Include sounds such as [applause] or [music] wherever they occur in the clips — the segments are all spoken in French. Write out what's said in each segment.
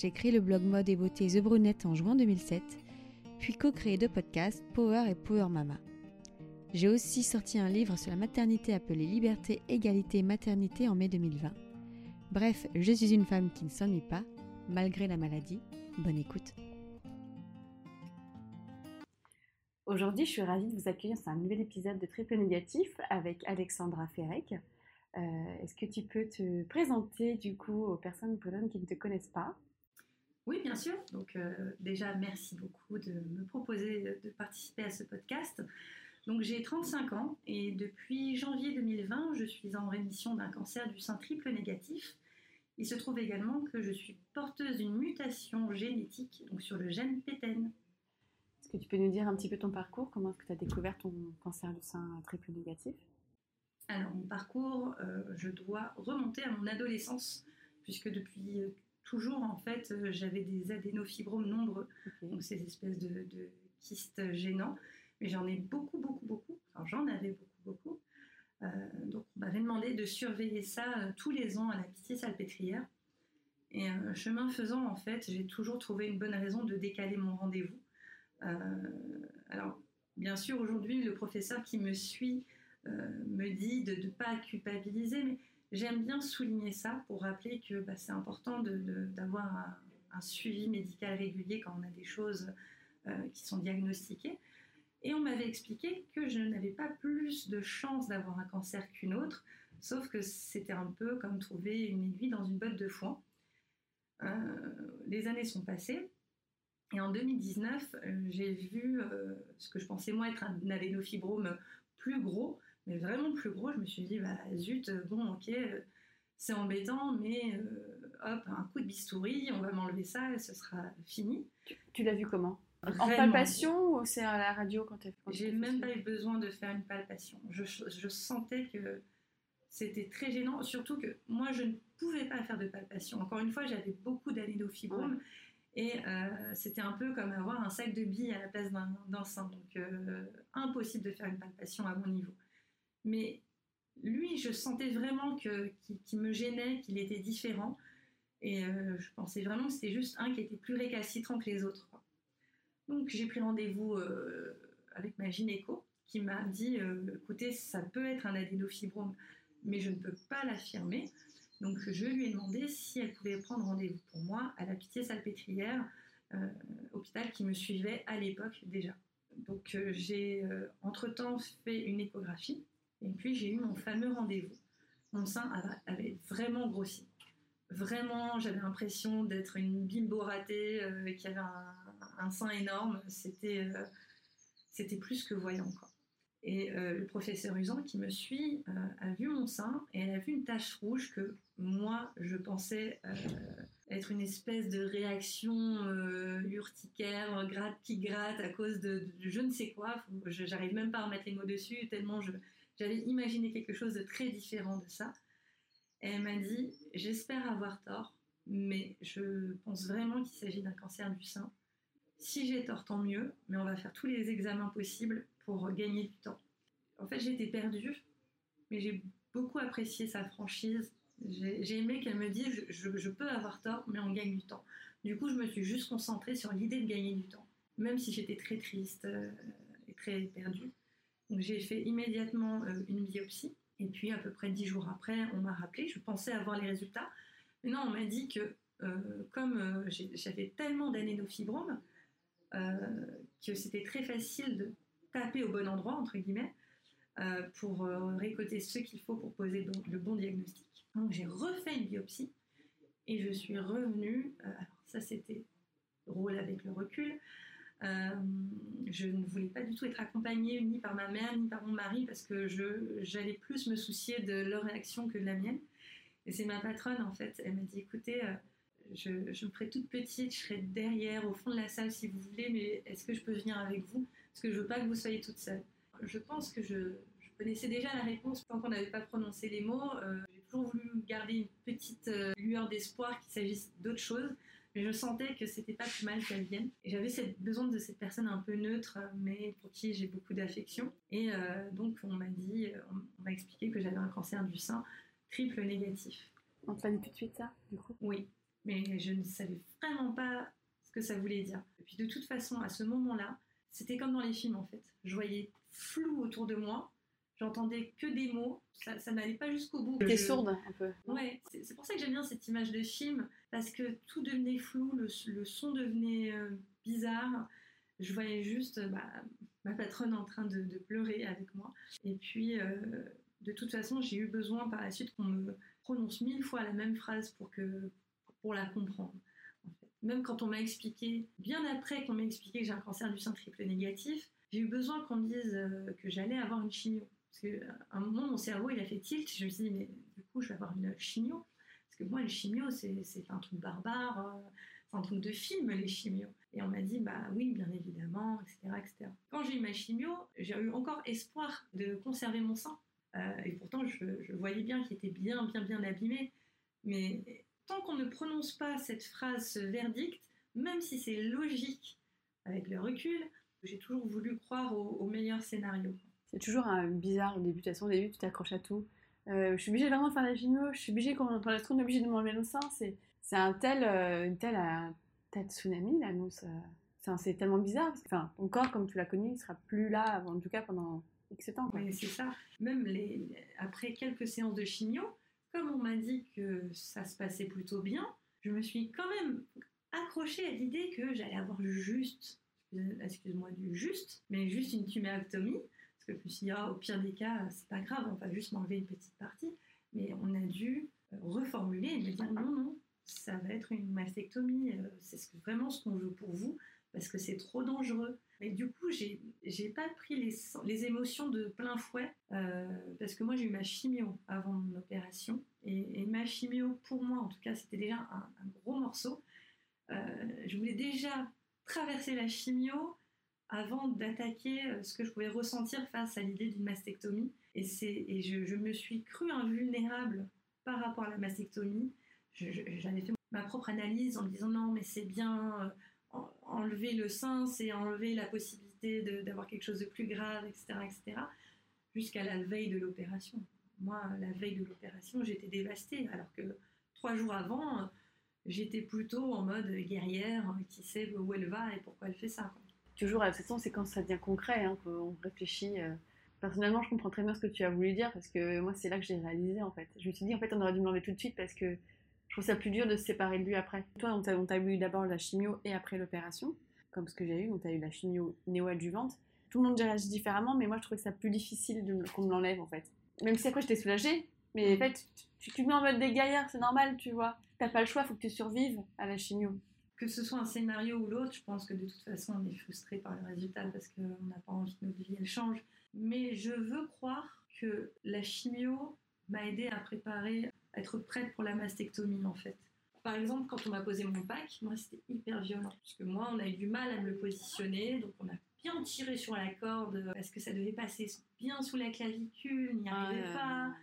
j'ai créé le blog mode et beauté The Brunette en juin 2007, puis co-créé deux podcasts, Power et Power Mama. J'ai aussi sorti un livre sur la maternité appelé Liberté, Égalité, Maternité en mai 2020. Bref, je suis une femme qui ne s'ennuie pas, malgré la maladie. Bonne écoute. Aujourd'hui, je suis ravie de vous accueillir sur un nouvel épisode de Triple Négatif avec Alexandra Ferrec. Euh, est-ce que tu peux te présenter du coup aux personnes qui ne te connaissent pas? Oui, bien sûr. Donc euh, déjà, merci beaucoup de me proposer de participer à ce podcast. Donc j'ai 35 ans et depuis janvier 2020, je suis en rémission d'un cancer du sein triple négatif. Il se trouve également que je suis porteuse d'une mutation génétique donc sur le gène PTEN. Est-ce que tu peux nous dire un petit peu ton parcours? Comment est-ce que tu as découvert ton cancer du sein triple négatif? Alors mon parcours, euh, je dois remonter à mon adolescence puisque depuis toujours, en fait, euh, j'avais des adénofibromes nombreux, donc ces espèces de, kystes gênants. Mais j'en ai beaucoup, beaucoup, beaucoup. Enfin, j'en avais beaucoup, beaucoup. Euh, donc, on m'avait demandé de surveiller ça euh, tous les ans à la pitié salpêtrière. Et chemin faisant, en fait, j'ai toujours trouvé une bonne raison de décaler mon rendez-vous. alors, bien sûr, aujourd'hui, le professeur qui me suit me dit de ne pas culpabiliser, mais J'aime bien souligner ça pour rappeler que bah, c'est important d'avoir un, suivi médical régulier quand on a des choses euh, qui sont diagnostiquées. Et on m'avait expliqué que je n'avais pas plus de chances d'avoir un cancer qu'une autre, sauf que c'était un peu comme trouver une aiguille dans une botte de foin. Euh, les années sont passées, et en 2019, euh, j'ai vu ce que je pensais moi être un adénofibrome plus gros, mais vraiment plus gros, je me suis dit, bah zut, bon, ok, c'est embêtant, mais euh, hop, un coup de bistouri, on va m'enlever ça et ce sera fini. Tu, l'as vu comment? En palpation ou c'est à la radio quand tu J'ai même pas eu besoin de faire une palpation. Je, je sentais que c'était très gênant, surtout que moi je ne pouvais pas faire de palpation. Encore une fois, j'avais beaucoup d'adénofibromes. Et euh, c'était un peu comme avoir un sac de billes à la place d'un sein. Donc, euh, impossible de faire une palpation à mon niveau. Mais lui, je sentais vraiment qu'il, me gênait, qu'il était différent. Et euh, je pensais vraiment que c'était juste un qui était plus récalcitrant que les autres. Donc j'ai pris rendez-vous euh, avec ma gynéco qui m'a dit euh, écoutez, ça peut être un adénofibrome, mais je ne peux pas l'affirmer. Donc je lui ai demandé si elle pouvait prendre rendez-vous pour moi à la Pitié Salpêtrière, hôpital qui me suivait à l'époque déjà. Donc j'ai entre-temps fait une échographie et puis j'ai eu mon fameux rendez-vous. Mon sein avait vraiment grossi. Vraiment, j'avais l'impression d'être une bimbo ratée euh, qui avait un, sein énorme. C'était euh, c'était plus que voyant. Quoi. Et euh, le professeur Usan qui me suit a vu mon sein et elle a vu une tache rouge que moi je pensais être une espèce de réaction urticaire, gratte qui gratte à cause de, je ne sais quoi. J'arrive même pas à remettre les mots dessus tellement je, j'avais imaginé quelque chose de très différent de ça. Et elle m'a dit, j'espère avoir tort, mais je pense vraiment qu'il s'agit d'un cancer du sein. Si j'ai tort, tant mieux, mais on va faire tous les examens possibles pour gagner du temps. En fait, j'étais perdue, mais j'ai beaucoup apprécié sa franchise. J'ai aimé qu'elle me dise, je, je, peux avoir tort, mais on gagne du temps. Du coup, je me suis juste concentrée sur l'idée de gagner du temps, même si j'étais très triste euh, et très perdue. J'ai fait immédiatement euh, une biopsie. Et puis à peu près dix jours après, on m'a rappelé. Je pensais avoir les résultats. Mais non, on m'a dit que euh, comme euh, j'avais tellement d'anénofibromes, que c'était très facile de taper au bon endroit, entre guillemets, pour récolter ce qu'il faut pour poser le bon diagnostic. Donc j'ai refait une biopsie et je suis revenue. alors ça c'était drôle avec le recul. Euh, je ne voulais pas du tout être accompagnée ni par ma mère ni par mon mari parce que j'allais plus me soucier de leur réaction que de la mienne. Et c'est ma patronne en fait, elle m'a dit écoutez, euh, je, me ferai toute petite, je serai derrière, au fond de la salle si vous voulez, mais est-ce que je peux venir avec vous? Parce que je veux pas que vous soyez toute seule. Je pense que je, connaissais déjà la réponse tant qu'on n'avait pas prononcé les mots. Euh, j'ai toujours voulu garder une petite lueur d'espoir qu'il s'agisse d'autre chose. Mais je sentais que c'était pas plus mal qu'elle vienne. Et j'avais besoin de cette personne un peu neutre, mais pour qui j'ai beaucoup d'affection. Et euh, donc on m'a dit, on m'a expliqué que j'avais un cancer du sein triple négatif. On te l'a dit tout de suite ça, du coup? Oui, mais je ne savais vraiment pas ce que ça voulait dire. Et puis de toute façon, à ce moment-là, c'était comme dans les films en fait. Je voyais flou autour de moi, j'entendais que des mots, ça, n'allait pas jusqu'au bout. T'es sourde un peu. Ouais, c'est pour ça que j'aime bien cette image de film, parce que tout devenait flou, le, son devenait euh, bizarre. Je voyais juste bah, ma patronne en train de, pleurer avec moi. Et puis, euh, de toute façon, j'ai eu besoin par la suite qu'on me prononce mille fois la même phrase pour, que, pour la comprendre. Même quand on m'a expliqué, bien après qu'on m'a expliqué que j'ai un cancer du sein triple négatif, j'ai eu besoin qu'on me dise euh, que j'allais avoir une chimio. Parce qu'à un moment, mon cerveau, il a fait tilt. Je me suis dit, mais du coup, je vais avoir une chimio. Parce que moi, une chimio, c'est un truc barbare, euh, c'est un truc de film, les chimios. Et on m'a dit, bah oui, bien évidemment, etc. etc. Quand j'ai eu ma chimio, j'ai eu encore espoir de conserver mon sein. Euh, et pourtant, je, voyais bien qu'il était bien, bien, bien abîmé. Mais tant qu'on ne prononce pas cette phrase, ce verdict, même si c'est logique avec le recul, j'ai toujours voulu croire au, meilleur scénario. C'est toujours un bizarre au début. Au début, tu t'accroches à tout. Euh, je suis obligée vraiment de faire la gynéo. Je suis obligée, quand on est obligée de m'enlever le sein. C'est, c'est un tel, euh, une telle, un tel tsunami, l'annonce. c'est tellement bizarre. enfin, ton corps, comme tu l'as connu, il sera plus là, en tout cas pendant X temps. Oui, c'est ça. Même les, après quelques séances de chimio, comme on m'a dit que ça se passait plutôt bien, je me suis quand même accrochée à l'idée que j'allais avoir juste, excuse-moi du juste, mais juste une tumérectomie. Que je me suis dit, au pire des cas, c'est pas grave, on va juste m'enlever une petite partie. Mais on a dû euh, reformuler et me dire, non, non, ça va être une mastectomie, euh, c'est vraiment ce qu'on veut pour vous, parce que c'est trop dangereux. Mais du coup, j'ai, j'ai pas pris les, les, émotions de plein fouet euh, parce que moi j'ai eu ma chimio avant mon opération et, ma chimio pour moi en tout cas c'était déjà un, gros morceau. Je voulais déjà traverser la chimio avant d'attaquer euh, ce que je pouvais ressentir face à l'idée d'une mastectomie et, et je, me suis crue invulnérable par rapport à la mastectomie. j'avais fait ma propre analyse en me disant non mais c'est bien enlever le sein, c'est enlever la possibilité d'avoir quelque chose de plus grave, etc., etc., jusqu'à la veille de l'opération. Moi, la veille de l'opération, j'étais dévastée, alors que trois jours avant, j'étais plutôt en mode guerrière qui sait où elle va et pourquoi elle fait ça. Toujours, à cette c'est quand ça devient concret hein, qu'on réfléchit. Euh. Personnellement, je comprends très bien ce que tu as voulu dire parce que moi, c'est là que j'ai réalisé en fait. Je me suis dit, en fait, on aurait dû me l'enlever tout de suite parce que je trouve ça plus dur de se séparer de lui après. Toi, on t'a eu d'abord la chimio et après l'opération, comme ce que j'ai eu, donc t'as eu la chimio néo-adjuvante. Tout le monde réagit différemment, mais moi je trouvais ça plus difficile qu'on me l'enlève en fait. Même si après j'étais soulagée, mais en mm. fait, tu, te mets en mode des gaillards, c'est normal, tu vois. T'as pas le choix, faut que tu survives à la chimio. Que ce soit un scénario ou l'autre, je pense que de toute façon on est frustré par le résultat parce qu'on n'a pas envie que notre vie elle change. Mais je veux croire que la chimio m'a aidé à préparer être prête pour la mastectomie en fait. Par exemple, quand on m'a posé mon pack, moi c'était hyper violent. Parce que moi, on a eu du mal à me le positionner, donc on a bien tiré sur la corde parce que ça devait passer bien sous la clavicule, n'y ah arrivait pas.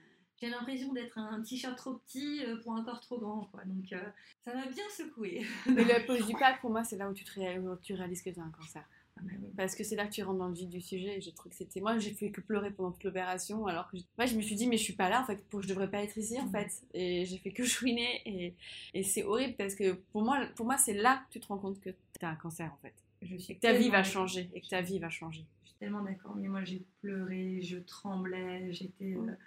J'ai l'impression d'être un t-shirt trop petit euh, pour un corps trop grand, quoi. Donc euh, ça m'a bien secoué. [laughs] Mais la [laughs] pose du pack, pour moi, c'est là où tu, tu réalises que tu as un cancer. Ah, Parce que c'est là que tu rentres dans le vif du sujet. Je trouve que c'était moi, j'ai fait que pleurer pendant toute l'opération, alors que moi, je me suis dit mais je suis pas là en fait, pour... je devrais pas être ici en fait. Et j'ai fait que chouiner et, et c'est horrible parce que pour moi, pour moi, c'est là que tu te rends compte que tu as un cancer en fait. Je suis et que ta vie va changer et que ta vie va changer. Je suis tellement d'accord. Mais moi, j'ai pleuré, je tremblais, j'étais, mm.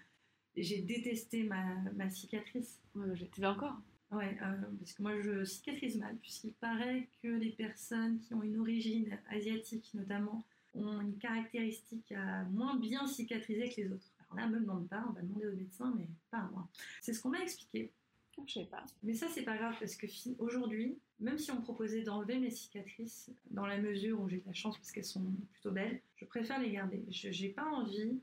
J'ai détesté ma, ma cicatrice. Ouais, tu l'as encore. Ouais, euh, parce que moi je cicatrise mal, puisqu'il paraît que les personnes qui ont une origine asiatique notamment ont une caractéristique à moins bien cicatriser que les autres. Alors là, me demande pas, on va demander au médecin, mais pas à moi. C'est ce qu'on m'a expliqué. Je sais pas. Mais ça, c'est pas grave parce que aujourd'hui, même si on me proposait d'enlever mes cicatrices, dans la mesure où j'ai de la chance parce qu'elles sont plutôt belles, je préfère les garder. Je n'ai pas envie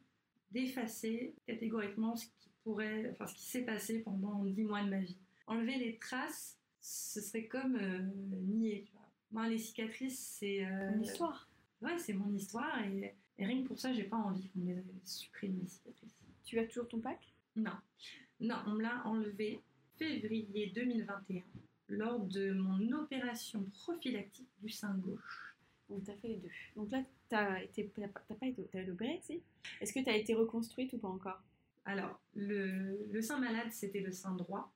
d'effacer catégoriquement ce qui pourrait, enfin ce qui s'est passé pendant dix mois de ma vie enlever les traces ce serait comme euh, nier. Tu vois. Moi, les cicatrices, c'est. euh, Une histoire. Ouais, c'est mon histoire et, et rien que pour ça, j'ai pas envie qu'on les supprime, mes cicatrices. Tu as toujours ton pack? Non. Non, on me l'a enlevé février 2021 lors de mon opération prophylactique du sein gauche. Donc, tu as fait les deux. Donc là, tu as pas été, si? Est-ce que tu as été reconstruite ou pas encore? Alors, le, le sein malade, c'était le sein droit.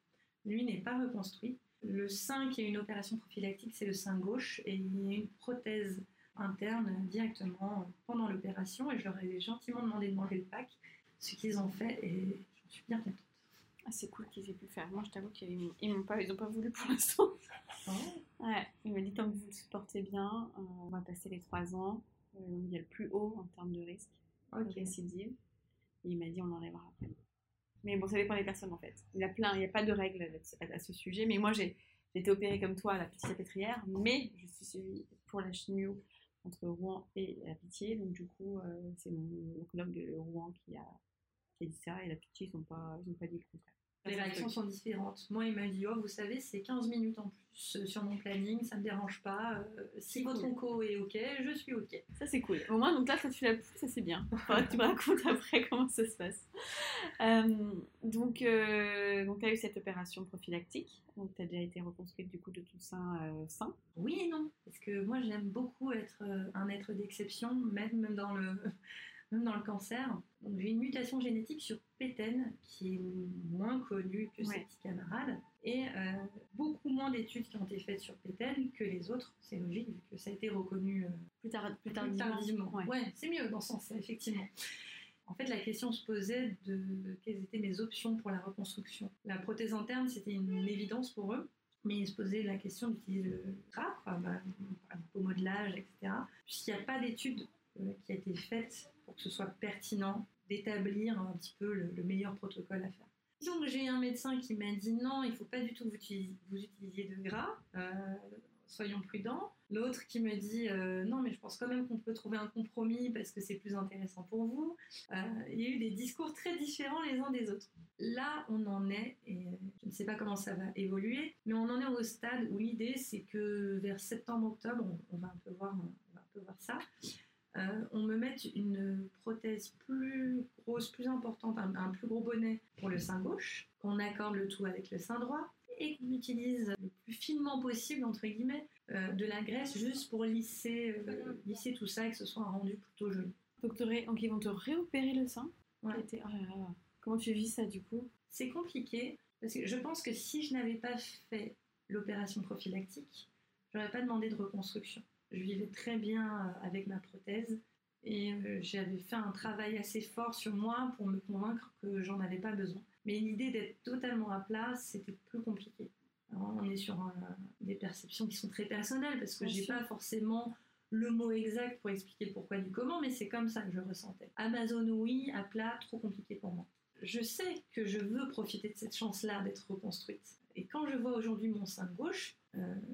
Lui n'est pas reconstruit. Le sein qui a une opération prophylactique, c'est le sein gauche. Et il y a une prothèse interne directement pendant l'opération. Et je leur ai gentiment demandé de manger le pack, ce qu'ils ont fait. Et j'en suis bien contente. Ah, c'est cool qu'ils aient pu le faire. Moi, je t'avoue qu'ils ils m'ont pas, ils ont pas voulu pour l'instant. Ouais, [laughs] il m'a dit tant que vous le supportez bien, euh, on va passer les 3 ans. Euh, il y a le plus haut en termes de risque Ok. récidive. Et il m'a dit on enlèvera après. Mais bon, ça dépend des personnes en fait. Il y a plein, il n'y a pas de règles à, à ce sujet. Mais moi, j'ai été opérée comme toi à la petite salpêtrière, mais je suis suivie pour la chimio entre Rouen et la Pitié. Donc du coup, euh, c'est mon oncologue de Rouen qui a, qui a dit ça et la Pitié, ils n'ont pas, ils ont pas dit le contraire. Les réactions sont différentes. Moi, il m'a dit Oh, vous savez, c'est 15 minutes en plus euh, sur mon planning, ça me dérange pas. Euh, si votre cool. onco est OK, je suis OK. Ça, c'est cool. Au moins, donc là, ça, tu l'as plus, ça, c'est bien. [laughs] Tu me racontes après comment ça se passe. Euh, donc, euh, donc tu as eu cette opération prophylactique. Donc, tu as déjà été reconstruite du coup de tout sein euh, sain. Oui et non, parce que moi, j'aime beaucoup être un être d'exception, même dans le, même dans le cancer. Donc, j'ai une mutation génétique sur PTEN qui est moins connue que ses Ouais. petits camarades et euh, beaucoup moins d'études qui ont été faites sur PTEN que les autres. C'est logique vu que ça a été reconnu euh, Plus, tard, plus Plus tardivement. tardivement. Ouais. Ouais, c'est mieux dans ce sens, effectivement. En fait, la question se posait de quelles étaient mes options pour la reconstruction. La prothèse interne, c'était une évidence pour eux, mais ils se posaient la question d'utiliser le gras, enfin, bah, au modelage, etc. Puisqu'il n'y a pas d'étude euh, qui a été faite pour que ce soit pertinent d'établir un petit peu le, le meilleur protocole à faire. Disons que j'ai un médecin qui m'a dit non, il ne faut pas du tout vous vous utilisiez de gras, euh, soyons prudents. L'autre qui me dit euh, non, mais je pense quand même qu'on peut trouver un compromis parce que c'est plus intéressant pour vous. Euh, il y a eu des discours très différents les uns des autres. Là, on en est, et je ne sais pas comment ça va évoluer, mais on en est au stade où l'idée c'est que vers septembre-octobre, on va un peu voir, on va un peu voir ça. Euh, on me mette une prothèse plus grosse, plus importante, un, un plus gros bonnet pour le sein gauche, qu'on accorde le tout avec le sein droit et qu'on utilise le plus finement possible, entre guillemets, euh, de la graisse juste pour lisser, euh, lisser tout ça et que ce soit un rendu plutôt joli. Donc, donc, ils vont te réopérer le sein. Ouais. Oh là là. Comment tu vis ça du coup? C'est compliqué parce que je pense que si je n'avais pas fait l'opération prophylactique, j'aurais pas demandé de reconstruction. Je vivais très bien euh, avec ma prothèse et euh, j'avais fait un travail assez fort sur moi pour me convaincre que j'en avais pas besoin. Mais l'idée d'être totalement à plat, c'était plus compliqué. Alors, on est sur un- des perceptions qui sont très personnelles parce que j'ai pas forcément le mot exact pour expliquer le pourquoi du comment, mais c'est comme ça que je ressentais. Amazon oui, à plat, trop compliqué pour moi. Je sais que je veux profiter de cette chance-là d'être reconstruite. Et quand je vois aujourd'hui mon sein gauche, euh,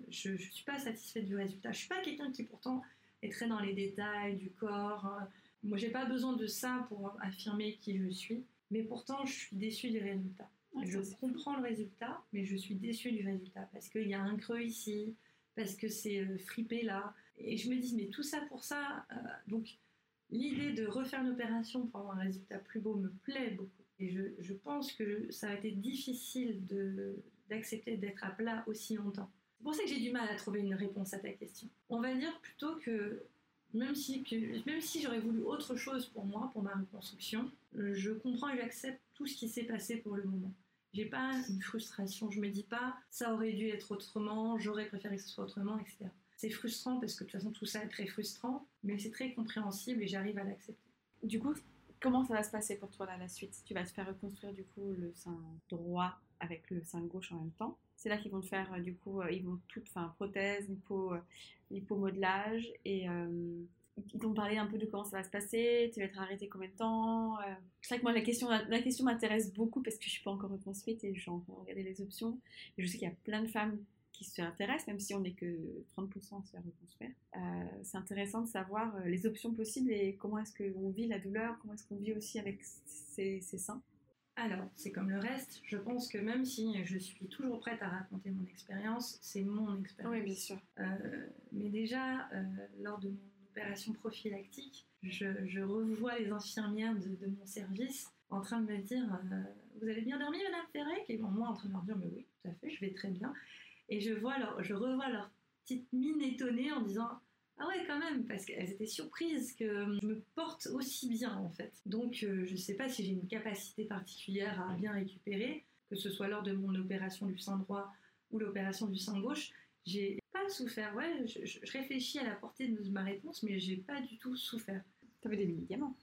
je ne suis pas satisfaite du résultat. Je suis pas quelqu'un qui pourtant est très dans les détails du corps. Moi, j'ai pas besoin de ça pour affirmer qui je suis. Mais pourtant, je suis déçue du résultat. Ah, je comprends le résultat, mais je suis déçue du résultat parce qu'il y a un creux ici, parce que c'est euh, fripé là. Et je me dis, mais tout ça pour ça. euh, donc, l'idée de refaire une opération pour avoir un résultat plus beau me plaît beaucoup. Et je, je pense que ça a été difficile d'accepter d'être à plat aussi longtemps. Pour ça que j'ai du mal à trouver une réponse à ta question. On va dire plutôt que même si, même si j'aurais voulu autre chose pour moi, pour ma reconstruction, euh, je comprends et j'accepte tout ce qui s'est passé pour le moment. J'ai pas une frustration, je me dis pas ça aurait dû être autrement, j'aurais préféré que ce soit autrement, etc. C'est frustrant parce que de toute façon tout ça est très frustrant, mais c'est très compréhensible et j'arrive à l'accepter. Du coup, comment ça va se passer pour toi là, la suite? Tu vas te faire reconstruire du coup le sein droit avec le sein gauche en même temps. C'est là qu'ils vont faire euh, du coup, euh, ils vont tout, enfin prothèse, lipo, euh, lipomodelage et ils t'ont parlé un peu de comment ça va se passer. Tu vas être arrêté combien de temps. C'est vrai que moi la question, la question m'intéresse beaucoup parce que je suis pas encore reconstruite et je suis en train de regarder les options. Et je sais qu'il y a plein de femmes qui se intéressent, même si on n'est que 30% à se faire reconstruire. C'est intéressant de savoir les options possibles et comment est-ce qu'on vit la douleur, comment est-ce qu'on vit aussi avec ses, ses seins. Alors, c'est comme le reste. Je pense que même si je suis toujours prête à raconter mon expérience, c'est mon expérience. Oui, bien sûr. Euh, mais déjà, euh, lors de mon opération prophylactique, je, revois les infirmières de, mon service en train de me dire euh, Vous avez bien dormi, Madame Ferrec? Et moi en train de leur dire Mais oui, tout à fait, je vais très bien. Et je, vois je revois leur petite mine étonnée en disant ah ouais, quand même, parce qu'elles étaient surprises que je me porte aussi bien en fait. Donc euh, je ne sais pas si j'ai une capacité particulière à bien récupérer, que ce soit lors de mon opération du sein droit ou l'opération du sein gauche. J'ai pas souffert. Ouais, je, réfléchis à la portée de ma réponse, mais j'ai pas du tout souffert. Tu avais des médicaments?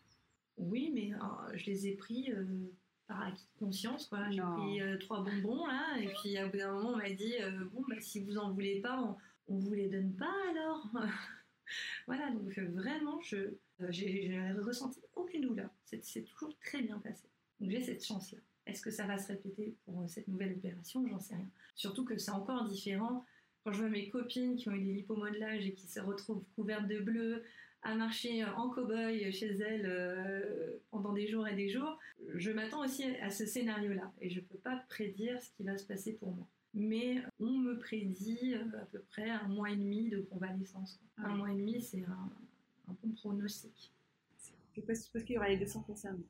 Oui, mais euh, je les ai pris euh, par acquis de conscience. J'ai pris trois bonbons là, et puis au bout d'un moment, on m'a dit Bon, bah, si vous en voulez pas, on, on vous les donne pas alors [laughs] [laughs] voilà, donc euh, vraiment, je euh, j'ai ressenti aucune douleur. C'est toujours très bien passé. Donc j'ai cette chance-là. Est-ce que ça va se répéter pour euh, cette nouvelle opération? J'en sais rien. Surtout que c'est encore différent quand je vois mes copines qui ont eu des lipomodelages et qui se retrouvent couvertes de bleu, à marcher en cow-boy chez elles pendant des jours et des jours, je m'attends aussi à ce scénario-là et je ne peux pas prédire ce qui va se passer pour moi mais on me prédit euh, à peu près un mois et demi de convalescence. Un mois et demi, c'est un, bon pronostic. Je pense qu'il y aura les 200 concernés.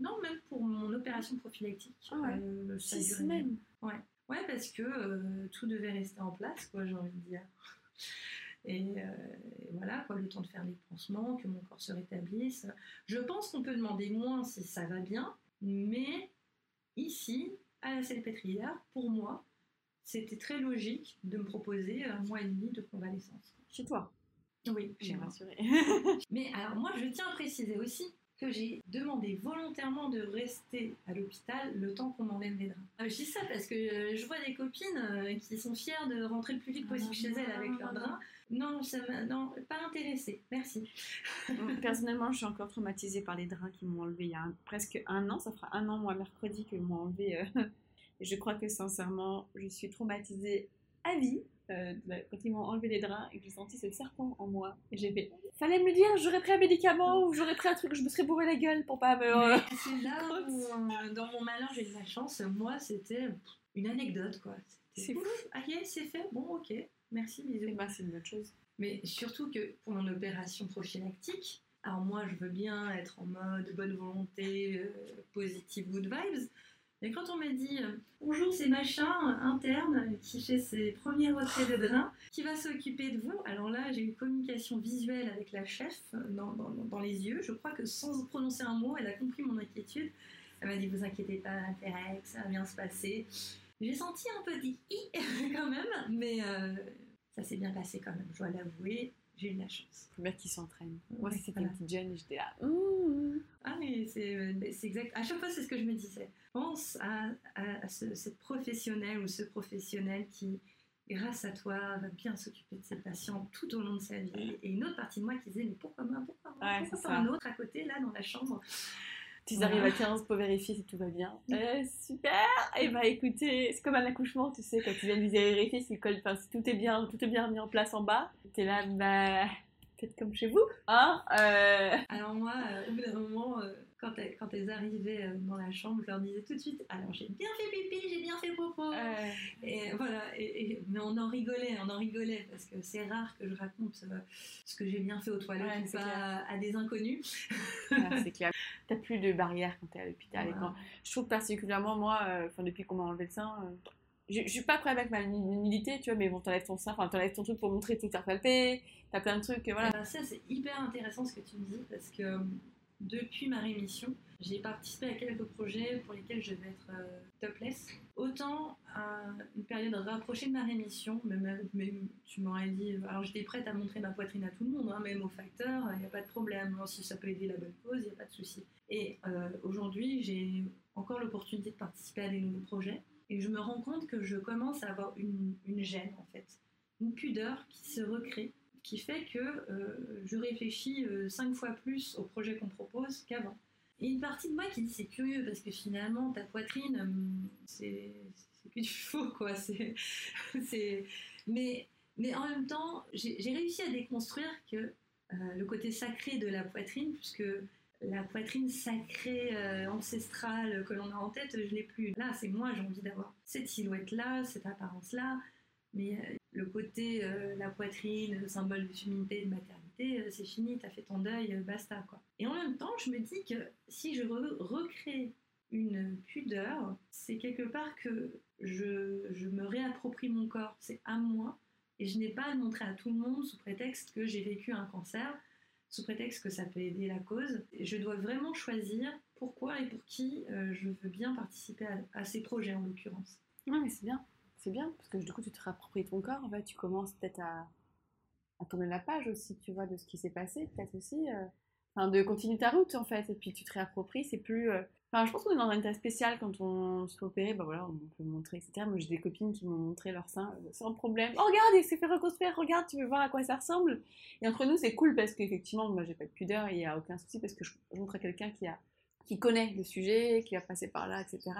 Non, même pour mon opération prophylactique. Ah ouais. Euh, Six semaines. Ouais. ouais, parce que euh, tout devait rester en place, quoi, j'ai envie de dire. [laughs] Et, voilà, quoi, le temps de faire les pansements, que mon corps se rétablisse. Je pense qu'on peut demander moins si ça va bien, mais ici, à la Salpêtrière, pour moi, c'était très logique de me proposer un mois et demi de convalescence. Chez toi Oui, j'ai rassuré. [laughs] Mais alors moi, je tiens à préciser aussi que j'ai demandé volontairement de rester à l'hôpital le temps qu'on m'enlève les draps. Euh, je dis ça parce que euh, je vois des copines euh, qui sont fières de rentrer le plus vite possible chez elles avec leurs draps. Non, ça non, pas intéressée. Merci. [laughs] Personnellement, je suis encore traumatisée par les draps qui m'ont enlevé il y a presque un an. Ça fera un an, moi, mercredi, que m'ont enlevé et je crois que sincèrement, je suis traumatisée à vie euh, quand ils m'ont enlevé les draps et que j'ai senti ce serpent en moi. Et j'ai fait, fallait me le dire, j'aurais pris un médicament ou j'aurais pris un truc, je me serais bourré la gueule pour pas me. [laughs] c'est là [laughs] où, euh, dans mon malheur, j'ai eu de la chance. Moi, c'était une anecdote, quoi. C'est fou. Ah, c'est fait. Bon, ok. Merci, bisous. Bah, c'est une autre chose. Mais surtout que pour mon opération prophylactique, alors moi, je veux bien être en mode bonne volonté, euh, positive, good vibes. Et quand on m'a dit euh, bonjour, c'est machin interne qui fait ses premiers retraits de drain, qui va s'occuper de vous, alors là j'ai une communication visuelle avec la chef euh, dans, dans, les yeux. Je crois que sans prononcer un mot, elle a compris mon inquiétude. Elle m'a dit vous inquiétez pas, intérêt, ça va bien se passer. J'ai senti un peu dit [laughs] quand même, mais euh, ça s'est bien passé quand même, je dois l'avouer j'ai eu de la chance. Faut bien qu'ils s'entraînent. Moi, c'était une petite jeune, j'étais là. Ah, mais c'est exact. À chaque fois, c'est ce que je me disais. Pense à, à, ce, cette professionnelle ou ce professionnel qui, grâce à toi, va bien s'occuper de ses patients tout au long de sa vie. Et une autre partie de moi qui disait, mais pourquoi moi Pourquoi moi Pourquoi pas un autre à côté, là, dans la chambre? Ils arrivent à 15 pour vérifier si tout va bien. Euh, super Et eh bah ben, écoutez, c'est comme un accouchement, tu sais, quand tu viens de vérifier si, si tout est bien, tout est bien mis en place en bas. T'es là, bah faites comme chez vous, hein euh... Alors moi, euh, au bout d'un moment, euh, quand, elles, quand elles arrivaient euh, dans la chambre, je leur disais tout de suite Alors j'ai bien fait pipi, j'ai bien fait popo. Et voilà, et, mais on en rigolait, on en rigolait parce que c'est rare que je raconte ce que j'ai bien fait aux toilettes pas à des inconnus. c'est clair. [laughs] T'as plus de barrière quand t'es à l'hôpital. Je trouve particulièrement, moi, euh, enfin depuis qu'on m'a enlevé le sein, je, je, suis pas prête avec ma humilité, tu vois, mais bon, t'enlèves ton sein, enfin, t'enlèves ton truc pour montrer tout t'as palpé, t'as plein de trucs. Eh ben, ça, c'est hyper intéressant ce que tu me dis, parce que depuis ma rémission, j'ai participé à quelques projets pour lesquels je vais être euh, topless. Autant à une période rapprochée de ma rémission, même, tu m'aurais dit, alors j'étais prête à montrer ma poitrine à tout le monde, hein, même aux facteurs, il n'y a pas de problème. si ça peut aider la bonne cause, il n'y a pas de souci. Et euh, aujourd'hui, j'ai encore l'opportunité de participer à des nouveaux projets. Et je me rends compte que je commence à avoir une, une gêne, en fait. Une pudeur qui se recrée qui fait que euh, je réfléchis euh, cinq fois plus au projet qu'on propose qu'avant. Et une partie de moi qui dit c'est curieux parce que finalement ta poitrine euh, c'est que du faux quoi. [laughs] C'est mais mais en même temps j'ai réussi à déconstruire que le côté sacré de la poitrine puisque la poitrine sacrée, ancestrale que l'on a en tête, je l'ai plus. Là, c'est moi, j'ai envie d'avoir cette silhouette-là, cette apparence-là. Mais le côté, euh, la poitrine, le symbole de féminité, de maternité, c'est fini, t'as fait ton deuil, basta quoi. Et en même temps, je me dis que si je recrée une pudeur, c'est quelque part que je, me réapproprie mon corps, c'est à moi, et je n'ai pas à le montrer à tout le monde sous prétexte que j'ai vécu un cancer, sous prétexte que ça peut aider la cause. Je dois vraiment choisir pourquoi et pour qui euh, je veux bien participer à, ces projets en l'occurrence. Oui, mais c'est bien, c'est bien, parce que du coup tu te réappropries ton corps, en tu commences peut-être à, tourner la page aussi, tu vois, de ce qui s'est passé, peut-être aussi. Euh, de continuer ta route en fait, et puis tu te réappropries, c'est plus. Euh, je pense qu'on est dans un état spécial quand on se fait opérer, bah voilà, on peut montrer, etc. Moi j'ai des copines qui m'ont montré leur sein euh, sans problème. Oh regarde, il s'est fait reconstruire, regarde, tu veux voir à quoi ça ressemble. Et entre nous, c'est cool parce qu'effectivement, moi j'ai pas de pudeur il n'y a aucun souci parce que je, montre à quelqu'un qui, a, qui connaît le sujet, qui a passé par là, etc.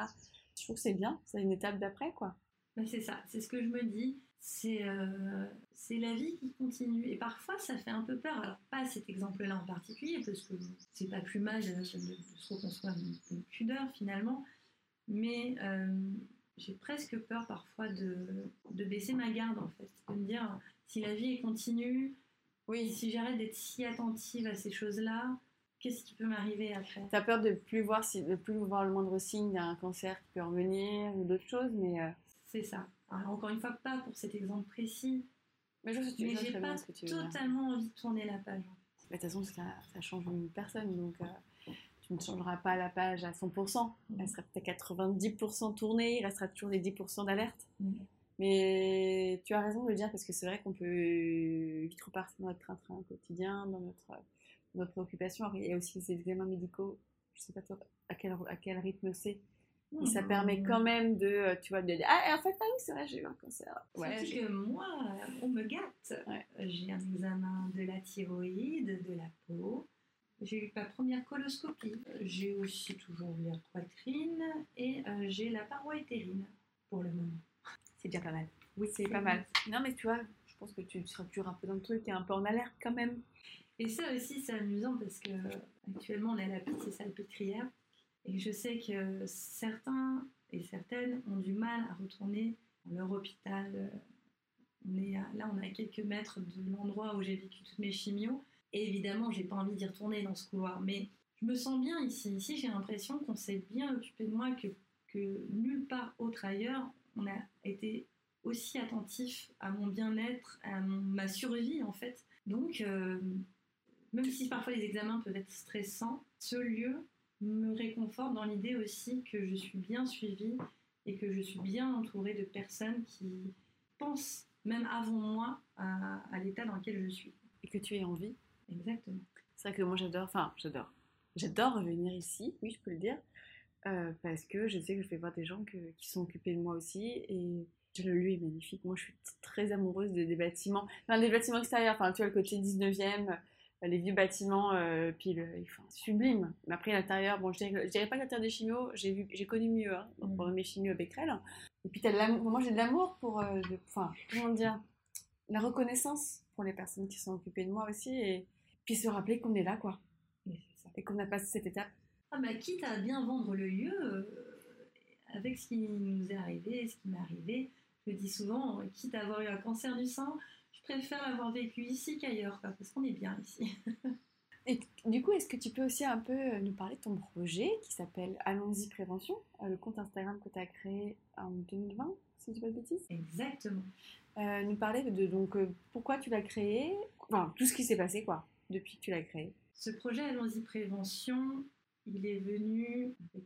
Je trouve que c'est bien, c'est une étape d'après quoi. Bah, c'est ça, c'est ce que je me dis c'est euh, c'est la vie qui continue. Et parfois, ça fait un peu peur. Alors, pas cet exemple-là en particulier, parce que c'est pas plus mal de, se reconstruire une, pudeur finalement, mais euh, j'ai presque peur parfois de, de, baisser ma garde en fait. De me dire, si la vie est continue, oui. si j'arrête d'être si attentive à ces choses-là, qu'est-ce qui peut m'arriver après? Tu as peur de plus voir si, de plus voir le moindre signe d'un cancer qui peut revenir ou d'autres choses, mais. Euh, c'est ça encore une fois, pas pour cet exemple précis. Mais je mais j'ai pas totalement envie de tourner la page. De toute façon, ça, ça, change une personne, donc euh, tu ne changeras pas la page à 100%. Elle mm. sera peut-être 90% tournée, il restera toujours les 10% d'alerte. Mm. Mais tu as raison de le dire parce que c'est vrai qu'on peut vite repartir dans notre train-train quotidien, dans notre, notre préoccupation. Il y a aussi les examens médicaux. Je ne sais pas à quel, à quel rythme c'est? Et ça permet quand même de, euh, tu vois, de dire Ah, en fait, ah oui, c'est vrai, j'ai eu un cancer. Ouais, que moi, on me gâte. J'ai un examen de la thyroïde, de la peau. J'ai eu ma première coloscopie. J'ai aussi toujours la poitrine et euh, j'ai la paroi utérine pour le moment. C'est déjà pas mal. Oui, c'est pas mal. Non, mais tu vois, je pense que tu seras toujours un peu dans le truc et un peu en alerte quand même. Et ça aussi, c'est amusant parce que actuellement, on à la c'est salpêtrière. Et je sais que certains et certaines ont du mal à retourner dans leur hôpital. Là, on est à quelques mètres de l'endroit où j'ai vécu toutes mes chimios. Et évidemment, j'ai pas envie d'y retourner dans ce couloir. Mais je me sens bien ici. Ici, j'ai l'impression qu'on s'est bien occupé de moi que, que nulle part autre ailleurs, on a été aussi attentif à mon bien-être, à ma survie en fait. Donc, euh, même si parfois les examens peuvent être stressants, ce lieu me réconforte dans l'idée aussi que je suis bien suivie et que je suis bien entourée de personnes qui pensent, même avant moi, à, l'état dans lequel je suis. Et que tu aies envie. Exactement. C'est vrai que moi j'adore, enfin j'adore. J'adore revenir ici, oui je peux le dire, euh, parce que je sais que je vais voir des gens qui sont occupés de moi aussi et le lieu est magnifique. Moi je suis très amoureuse des bâtiments, enfin des bâtiments extérieurs, enfin tu vois le côté 19e, les vieux bâtiments, euh, puis le, enfin, sublime. Mais après, l'intérieur, bon, je dirais, dirais pas l'intérieur des chimios, j'ai, vu, j'ai connu mieux hein, mm. pour mes chimios Becquerel. Et puis, as de l'amour, moi, j'ai de l'amour pour, euh, enfin, comment dire, la reconnaissance pour les personnes qui sont occupées de moi aussi, et puis se rappeler qu'on est là, quoi. Et qu'on a passé cette étape. Ah, bah, quitte à bien vendre le lieu, euh, avec ce qui nous est arrivé, ce qui m'est arrivé, je dis souvent, quitte à avoir eu un cancer du sein, je préfère l'avoir vécu ici qu'ailleurs, parce qu'on est bien ici. [laughs] Et du coup, est-ce que tu peux aussi un peu euh, nous parler de ton projet qui s'appelle Allons-y Prévention, euh, le compte Instagram que tu as créé en 2020, si je ne dis pas de bêtises? Exactement. Euh, nous parler de donc pourquoi tu l'as créé, enfin tout ce qui s'est passé quoi, depuis que tu l'as créé. Ce projet Allons-y Prévention, il est venu avec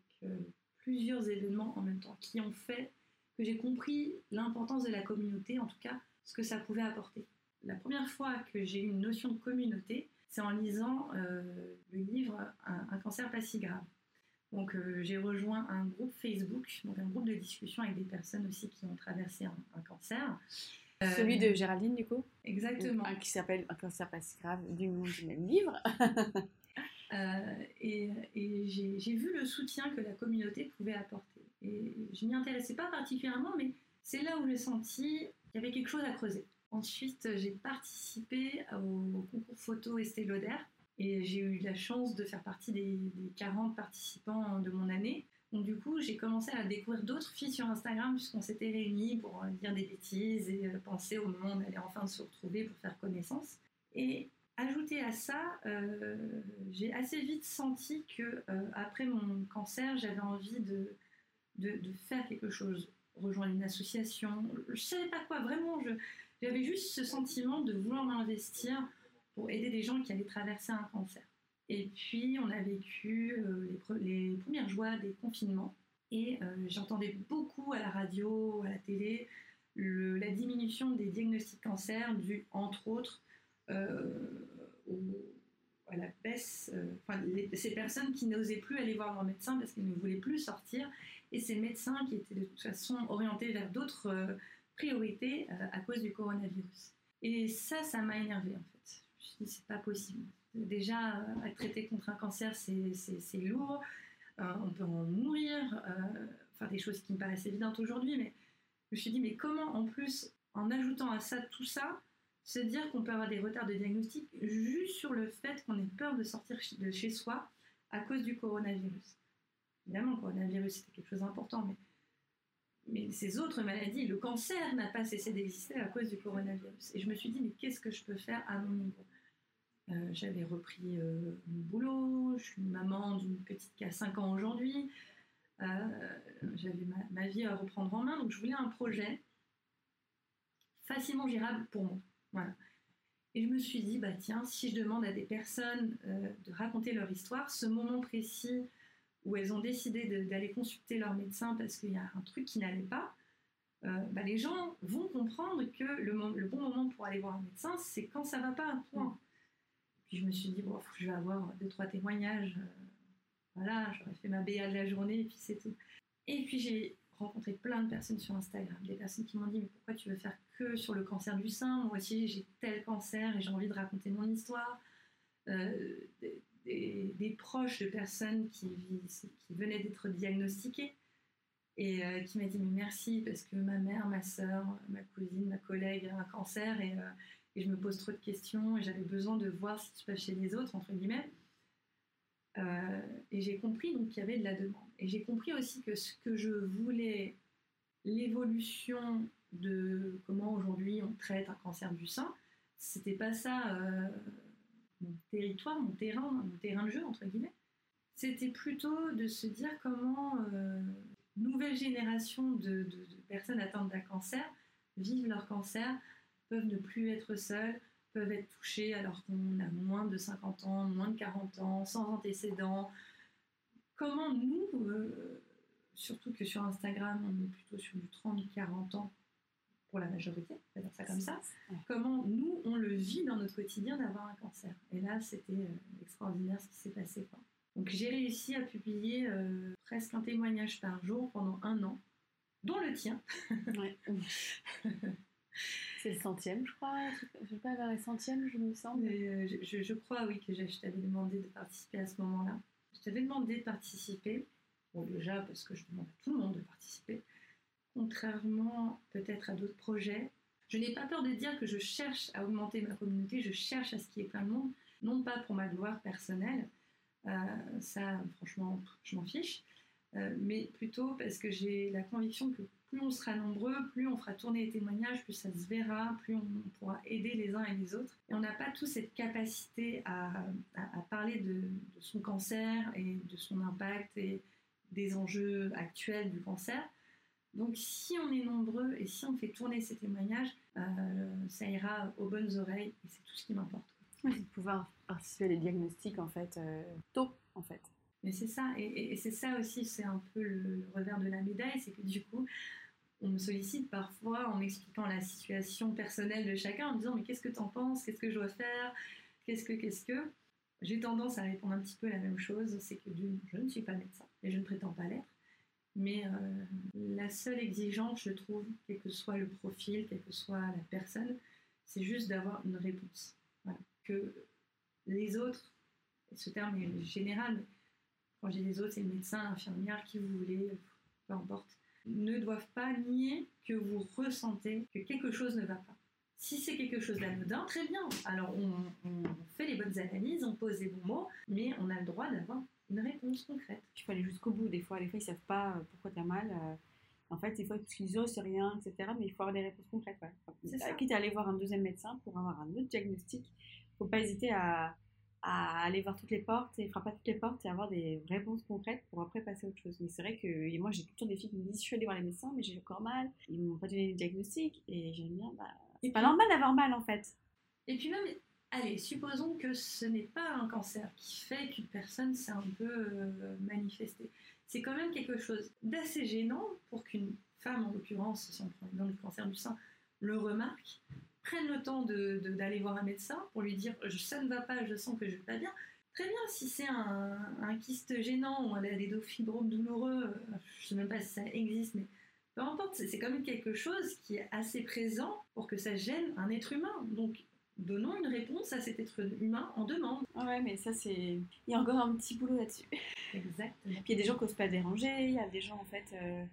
plusieurs événements en même temps qui ont fait que j'ai compris l'importance de la communauté, en tout cas ce que ça pouvait apporter. La première fois que j'ai eu une notion de communauté, c'est en lisant euh, le livre un, cancer pas si grave. Donc euh, j'ai rejoint un groupe Facebook, donc un groupe de discussion avec des personnes aussi qui ont traversé un, cancer. Celui de euh, Géraldine du coup? Exactement. qui s'appelle Un cancer pas si grave du même livre. [laughs] et, et j'ai vu le soutien que la communauté pouvait apporter. Et je m'y intéressais pas particulièrement, mais c'est là où j'ai senti il y avait quelque chose à creuser. Ensuite, j'ai participé au concours photo Estée Lauder Et j'ai eu la chance de faire partie des, 40 participants de mon année. Donc du coup, j'ai commencé à découvrir d'autres filles sur Instagram puisqu'on s'était réunis pour euh, dire des bêtises et euh, penser au moment où on allait enfin se retrouver pour faire connaissance. Et ajouté à ça, euh, j'ai assez vite senti que après mon cancer, j'avais envie de, faire quelque chose, rejoindre une association. Je savais pas quoi, vraiment. J'avais juste ce sentiment de vouloir m'investir pour aider des gens qui allaient traverser un cancer. Et puis, on a vécu euh, les, premières joies des confinements. Et euh, j'entendais beaucoup à la radio, à la télé, la diminution des diagnostics cancer dû, entre autres, euh, à la baisse, enfin, ces personnes qui n'osaient plus aller voir leur médecin parce qu'ils ne voulaient plus sortir, et ces médecins qui étaient de toute façon orientés vers d'autres priorités à cause du coronavirus. Et ça, ça m'a énervé en fait. Je me suis dit, c'est pas possible déjà, euh, être traité contre un cancer, c'est lourd. Euh, on peut en mourir. Euh, enfin, des choses qui me paraissent évidentes aujourd'hui. Mais je me suis dit, mais comment, en plus, en ajoutant à ça tout ça, se dire qu'on peut avoir des retards de diagnostic juste sur le fait qu'on ait peur de sortir de chez soi à cause du coronavirus? Évidemment, le coronavirus, c'était quelque chose d'important, mais, ces autres maladies, le cancer n'a pas cessé d'exister à cause du coronavirus. Et je me suis dit, mais qu'est-ce que je peux faire à mon niveau? Euh, j'avais repris euh, mon boulot, je suis maman d'une petite qui a 5 ans aujourd'hui. Euh, j'avais ma, vie à reprendre en main, donc je voulais un projet facilement gérable pour moi. Et je me suis dit, bah tiens, si je demande à des personnes de raconter leur histoire, ce moment précis où elles ont décidé d'aller consulter leur médecin parce qu'il y a un truc qui n'allait pas, bah, les gens vont comprendre que le, bon moment pour aller voir un médecin, c'est quand ça va pas, point je me suis dit, bon, je vais avoir deux, trois témoignages. Euh, voilà, j'aurais fait ma BA de la journée et puis c'est tout. Et puis j'ai rencontré plein de personnes sur Instagram, des personnes qui m'ont dit, mais pourquoi tu veux faire que sur le cancer du sein? Moi aussi, j'ai tel cancer et j'ai envie de raconter mon histoire. Euh, des, proches de personnes qui, venaient d'être diagnostiquées et euh, qui m'a dit mais merci parce que ma mère, ma soeur, ma cousine, ma collègue a un cancer et, et je me pose trop de questions et j'avais besoin de voir ce qui se passe chez les autres, entre guillemets. Euh, et j'ai compris donc qu'il y avait de la demande. Et j'ai compris aussi que ce que je voulais, l'évolution de comment aujourd'hui on traite un cancer du sein, c'était pas ça euh, mon territoire, mon terrain, mon terrain de jeu, entre guillemets. C'était plutôt de se dire comment euh, nouvelle génération de, personnes atteintes d'un cancer vivent leur cancer peuvent ne plus être seuls, peuvent être touchés alors qu'on a moins de 50 ans, moins de 40 ans, sans antécédents. Comment nous, euh, surtout que sur Instagram, on est plutôt sur du 30-40 ans pour la majorité, on va dire ça comme ça, comment nous, on le vit dans notre quotidien d'avoir un cancer. Et là, c'était euh, extraordinaire ce qui s'est passé. Donc j'ai réussi à publier euh, presque un témoignage par jour pendant un an, dont le tien. [laughs] Ouais. C'est le centième, je crois. Je ne pas vers les centièmes, je me sens. Euh, je, crois, oui, que je t'avais demandé de participer à ce moment-là. Je t'avais demandé de participer. Bon, déjà, parce que je demande à tout le monde de participer. Contrairement peut-être à d'autres projets, je n'ai pas peur de dire que je cherche à augmenter ma communauté, je cherche à ce qu'il y ait plein de monde, non pas pour ma gloire personnelle, euh, ça, franchement, je m'en fiche, euh, mais plutôt parce que j'ai la conviction que plus on sera nombreux, plus on fera tourner les témoignages, plus ça se verra, plus on pourra aider les uns et les autres. Et on n'a pas tous cette capacité à, parler de, son cancer et de son impact et des enjeux actuels du cancer. Donc si on est nombreux et si on fait tourner ces témoignages, euh, ça ira aux bonnes oreilles et c'est tout ce qui m'importe. c'est de pouvoir participer à des diagnostics en fait euh, tôt en fait. Mais c'est ça, et, c'est ça aussi, c'est un peu le, revers de la médaille, c'est que du coup, on me sollicite parfois en m'expliquant la situation personnelle de chacun, en me disant mais qu'est-ce que tu en penses, qu'est-ce que je dois faire, qu'est-ce que, qu'est-ce que? J'ai tendance à répondre un petit peu la même chose, c'est que je ne suis pas médecin et je ne prétends pas l'être. Mais euh, la seule exigence, je trouve, quel que soit le profil, quelle que soit la personne, c'est juste d'avoir une réponse. Que les autres, ce terme est général, mais quand j'ai les autres, c'est le médecin, l'infirmière, qui vous voulez, peu importe, ne doivent pas nier que vous ressentez que quelque chose ne va pas. Si c'est quelque chose d'anodin, très bien. Alors on, on fait les bonnes analyses, on pose les bons mots, mais on a le droit d'avoir une réponse concrète. Tu peux aller jusqu'au bout. Des fois, les fois, ils savent pas euh, pourquoi tu as mal. euh, En fait, des fois, parce qu'ils disent, oh, c'est rien, etc. Mais il faut avoir des réponses concrètes. Ouais. C'est ça. Quitte à aller voir un deuxième médecin pour avoir un autre diagnostic, faut pas hésiter à, à aller voir toutes les portes et frapper à toutes les portes et avoir des réponses concrètes pour après passer à autre chose. Mais c'est vrai que moi, j'ai toujours des filles qui me disent, je suis allée voir les médecins, mais j'ai encore mal. Ils m'ont pas donné de diagnostic. Et j'aime bien, bah, c'est pas normal d'avoir mal en fait. Et puis même, allez, supposons que ce n'est pas un cancer qui fait qu'une personne s'est un peu euh, manifestée. C'est quand même quelque chose d'assez gênant pour qu'une femme, en l'occurrence, si on prend du cancer du sein, le remarque, prenne le temps de- de- d'aller voir un médecin pour lui dire ça ne va pas, je sens que je ne vais pas bien. Très bien, si c'est un, kyste gênant ou un adénofibrome douloureux, euh, je ne sais même pas si ça existe, mais peu importe, c'est c'est quand même quelque chose qui est assez présent pour que ça gêne un être humain. Donc, donnons une réponse à cet être humain en demande. Ah Ouais, mais ça, c'est. Il y a encore un petit boulot là-dessus. Exactement. Puis il y a des gens qui n'osent pas déranger, il y a des gens en fait. euh,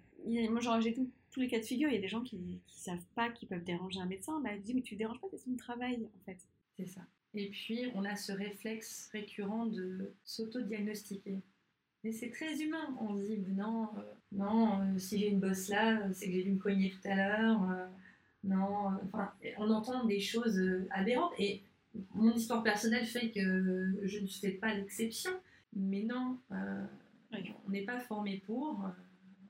a- moi genre, j'ai tout- tous les cas de figure, il y a des gens qui ne savent pas qu'ils peuvent déranger un médecin. Bah, dit, mais tu ne déranges pas, c'est son travail en fait. C'est ça. Et puis, on a ce réflexe récurrent de s'auto-diagnostiquer. Mais c'est très humain. On se dit, non, euh, non, euh, si j'ai une bosse là, c'est que j'ai dû me cogner tout à l'heure. Non, enfin, on entend des choses euh, aberrantes. Et mon histoire personnelle fait que je ne fais pas l'exception. Mais non, euh, Oui. on n'est pas formé pour. euh,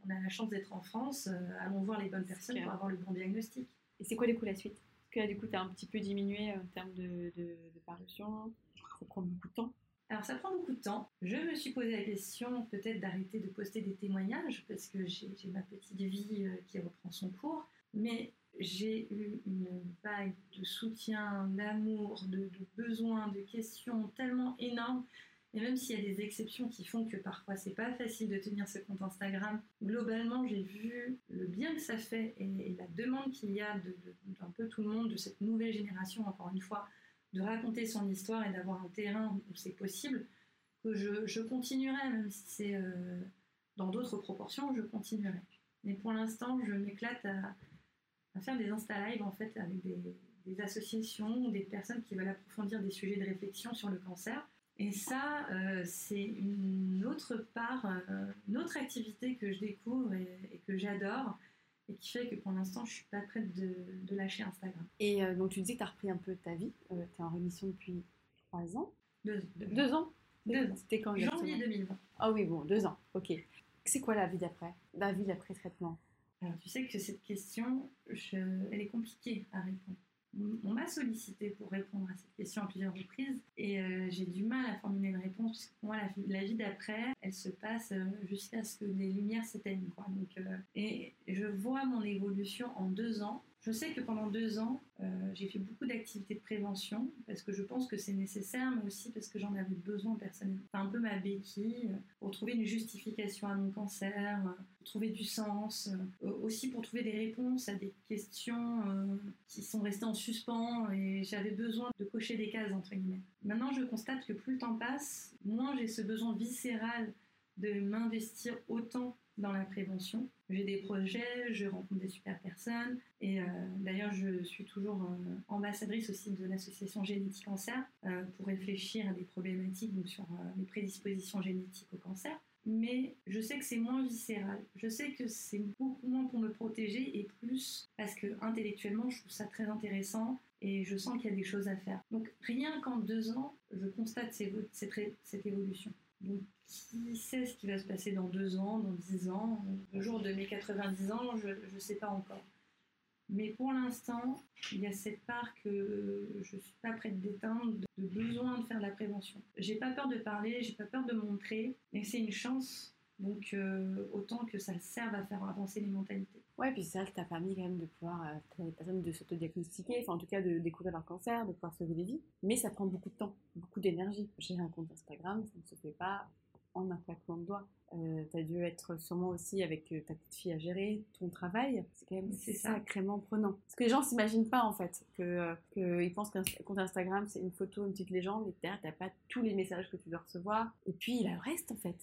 on a la chance d'être en France. allons voir les bonnes personnes clair. pour avoir le bon diagnostic. Et c'est quoi du coup la suite? Parce que là, du coup, tu as un petit peu diminué en termes de, de, de parution, ça prend beaucoup de temps. Alors ça prend beaucoup de temps. Je me suis posé la question peut-être d'arrêter de poster des témoignages parce que j'ai ma petite vie qui reprend son cours. Mais j'ai eu une vague de soutien, d'amour, de, de besoins, de questions tellement énormes. Et même s'il y a des exceptions qui font que parfois c'est pas facile de tenir ce compte Instagram, globalement j'ai vu le bien que ça fait et, la demande qu'il y a de- d'un peu tout le monde, de cette nouvelle génération encore une fois, de raconter son histoire et d'avoir un terrain où c'est possible, que je, je continuerai, même si c'est euh, dans d'autres proportions, je continuerai. Mais pour l'instant, je m'éclate à, à faire des Insta Live en fait avec des, des associations ou des personnes qui veulent approfondir des sujets de réflexion sur le cancer. Et ça, euh, c'est une autre part, euh, une autre activité que je découvre et, et que j'adore et qui fait que pour l'instant, je suis pas prête de, de lâcher Instagram. Et euh, donc, tu disais que tu as repris un peu ta vie. tu es en rémission depuis trois ans? Deux, deux- Deux ans? Deux ans. C'était quand janvier 2020. Ah oui, bon, deux ans, ok. C'est quoi la vie d'après? La vie d'après traitement? Alors, tu sais que cette question, elle est compliquée à répondre. On m'a sollicité pour répondre à cette question à plusieurs reprises et euh, j'ai du mal à formuler une réponse parce que moi, la vie, d'après, elle se passe euh, jusqu'à ce que les lumières s'éteignent. euh, et je vois mon évolution en deux ans. Je sais que pendant deux ans, euh, j'ai fait beaucoup d'activités de prévention parce que je pense que c'est nécessaire, mais aussi parce que j'en avais besoin personnellement. C'est un peu ma béquille euh, pour trouver une justification à mon cancer, euh, pour trouver du sens, euh, aussi pour trouver des réponses à des questions euh, qui sont restées en suspens et j'avais besoin de cocher des cases entre guillemets. Maintenant, je constate que plus le temps passe, moins j'ai ce besoin viscéral de m'investir autant dans la prévention. J'ai des projets, je rencontre des super personnes et euh, d'ailleurs je suis toujours euh, ambassadrice aussi de l'association Génétique Cancer euh, pour réfléchir à des problématiques sur les prédispositions génétiques au cancer. Mais je sais que c'est moins viscéral. Je sais que c'est beaucoup moins pour me protéger et plus parce que intellectuellement je trouve ça très intéressant et je sens qu'il y a des choses à faire. Donc rien qu'en deux ans, je constate cette évolution. Donc qui sait ce qui va se passer dans deux ans, dans dix ans, le jour de mes 90 ans, je ne sais pas encore. Mais pour l'instant, il y a cette part que je ne suis pas prête d'éteindre, de, besoin de faire de la prévention. J'ai pas peur de parler, j'ai pas peur de montrer, et c'est une chance. Donc euh, autant que ça serve à faire avancer les mentalités. Ouais, puis vrai que t'as permis quand même de pouvoir, euh, à des personnes de s'autodiagnostiquer, enfin en tout cas de découvrir leur cancer, de pouvoir sauver des vies. Mais ça prend beaucoup de temps, beaucoup d'énergie. J'ai un compte Instagram, ça ne se fait pas en un claquement de doigts. Euh, t'as dû être sûrement aussi avec euh, ta petite fille à gérer, ton travail, c'est quand même C'est ça. sacrément prenant. Parce que les gens s'imaginent pas en fait, que, euh, que ils pensent qu'un compte Instagram c'est une photo, une petite légende, et derrière t'as pas tous les messages que tu dois recevoir, et puis il y a le reste en fait.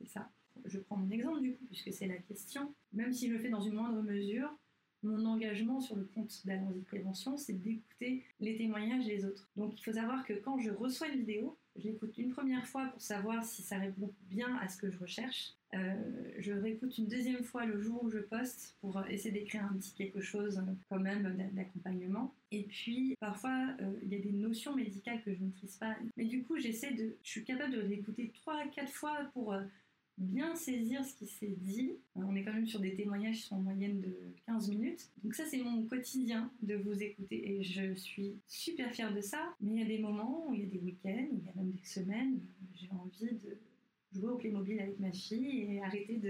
C'est ça. Je prends mon exemple du coup, puisque c'est la question. Même si je le fais dans une moindre mesure, mon engagement sur le compte d'Allons-y Prévention, c'est d'écouter les témoignages des autres. Donc il faut savoir que quand je reçois une vidéo, je l'écoute une première fois pour savoir si ça répond bien à ce que je recherche. Euh, je réécoute une deuxième fois le jour où je poste pour essayer d'écrire un petit quelque chose euh, quand même d'accompagnement. Et puis parfois euh, il y a des notions médicales que je ne maîtrise pas. Mais du coup j'essaie de, je suis capable de l'écouter trois, quatre fois pour bien saisir ce qui s'est dit. On est quand même sur des témoignages qui sont en moyenne de 15 minutes. Donc ça, c'est mon quotidien de vous écouter et je suis super fière de ça. Mais il y a des moments, où il y a des week-ends, il y a même des semaines, j'ai envie de jouer au Playmobil avec ma fille et arrêter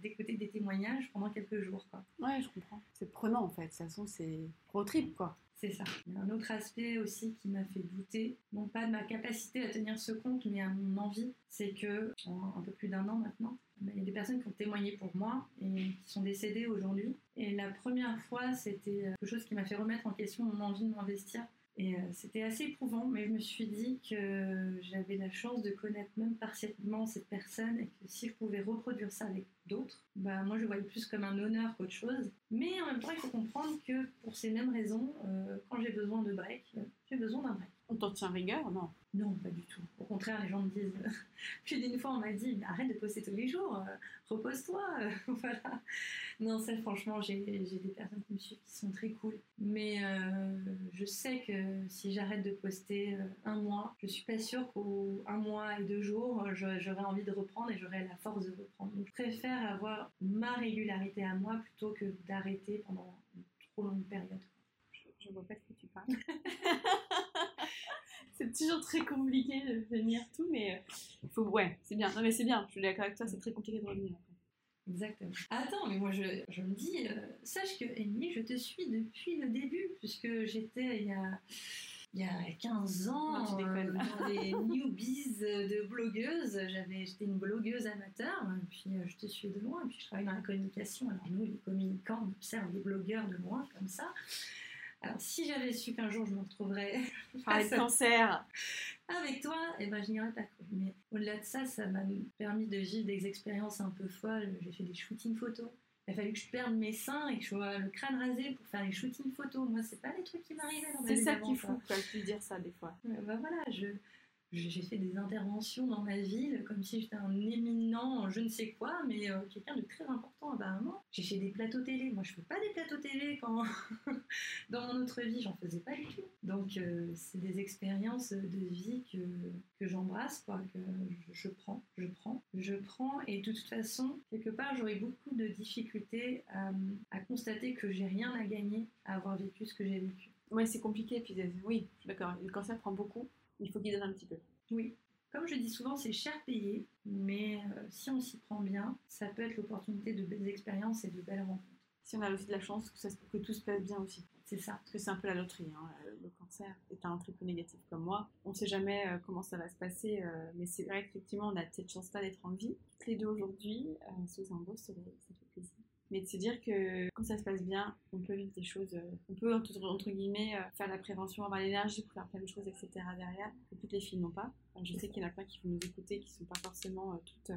d'écouter des témoignages pendant quelques jours. Quoi. Ouais, je comprends. C'est prenant en fait. De toute façon, c'est pro trip quoi. C'est ça. Un autre aspect aussi qui m'a fait douter, non pas de ma capacité à tenir ce compte, mais à mon envie. C'est que, en un peu plus d'un an maintenant, il y a des personnes qui ont témoigné pour moi et qui sont décédées aujourd'hui. Et la première fois, c'était quelque chose qui m'a fait remettre en question mon envie de m'investir et euh, c'était assez éprouvant, mais je me suis dit que j'avais la chance de connaître même partiellement cette personne et que si je pouvais reproduire ça avec d'autres, bah moi je voyais plus comme un honneur qu'autre chose. Mais en même temps, il faut comprendre que pour ces mêmes raisons, euh, quand j'ai besoin de break, euh, j'ai besoin d'un break. On t'en tient rigueur, non? Non, pas du tout. Au contraire, les gens me disent. [laughs] Plus d'une fois, on m'a dit arrête de poster tous les jours, repose-toi. [laughs] voilà. Non, ça, franchement, j'ai des personnes qui me suivent qui sont très cool. Mais euh, je sais que si j'arrête de poster euh, un mois, je suis pas sûre qu'au un mois et deux jours, j'aurai envie de reprendre et j'aurai la force de reprendre. Donc, je préfère avoir ma régularité à moi plutôt que d'arrêter pendant une trop longue période. Je, ne vois pas de quoi tu parles. [laughs] c'est toujours très compliqué de venir tout, mais il euh, faut, ouais, c'est bien. Non, mais c'est bien. Je suis d'accord avec toi, c'est très compliqué de revenir. Exactement. Attends, mais moi je, je me dis, euh, sache que Amy, je te suis depuis le début, puisque j'étais il y a, il y a 15 ans euh, dans les [laughs] newbies de blogueuse. J'étais une blogueuse amateur, et puis euh, je te suis de loin, et puis je travaille dans la communication. Alors nous, les communicants, on observe les blogueurs de loin, comme ça. Alors, si j'avais su qu'un jour je me retrouverais [laughs] avec cancer avec toi, et eh ben, je n'irais pas. Mais au-delà de ça, ça m'a permis de vivre des expériences un peu folles. J'ai fait des shootings photos. Il a fallu que je perde mes seins et que je sois le crâne rasé pour faire les shootings photos. Moi, c'est pas les trucs qui m'arrivaient dans C'est ça qui fout, quoi, de dire ça des fois. bah voilà, je, j'ai fait des interventions dans ma ville comme si j'étais un éminent je ne sais quoi, mais euh, quelqu'un de très important apparemment. J'ai fait des plateaux télé. Moi, je fais pas des plateaux télé quand [laughs] dans mon autre vie, j'en faisais pas du tout. Donc, euh, c'est des expériences de vie que, que j'embrasse, quoi, que je, prends, je prends, je prends. Et de toute façon, quelque part, j'aurais beaucoup de difficultés à, à constater que j'ai rien à gagner à avoir vécu ce que j'ai vécu. Ouais, c'est compliqué. Puis, euh, oui, d'accord. Le cancer prend beaucoup il faut qu'il donne un petit peu. Oui. Comme je dis souvent, c'est cher payé, mais euh, si on s'y prend bien, ça peut être l'opportunité de belles expériences et de belles rencontres. Si on a aussi de la chance que, ça, que tout se passe bien aussi. C'est ça. Parce que c'est un peu la loterie. Hein. Le cancer est un triple négatif comme moi. On ne sait jamais euh, comment ça va se passer, euh, mais c'est vrai qu'effectivement, on a cette chance-là d'être en vie. Toutes les deux aujourd'hui, sous un beau soleil, ça fait plaisir mais de se dire que quand ça se passe bien, on peut vivre des choses, euh, on peut entre, guillemets euh, faire la prévention, avoir l'énergie pour faire plein de choses, etc. derrière, que toutes les filles n'ont pas. je sais qu'il y en a plein qui vont nous écouter, qui ne sont pas forcément euh, toutes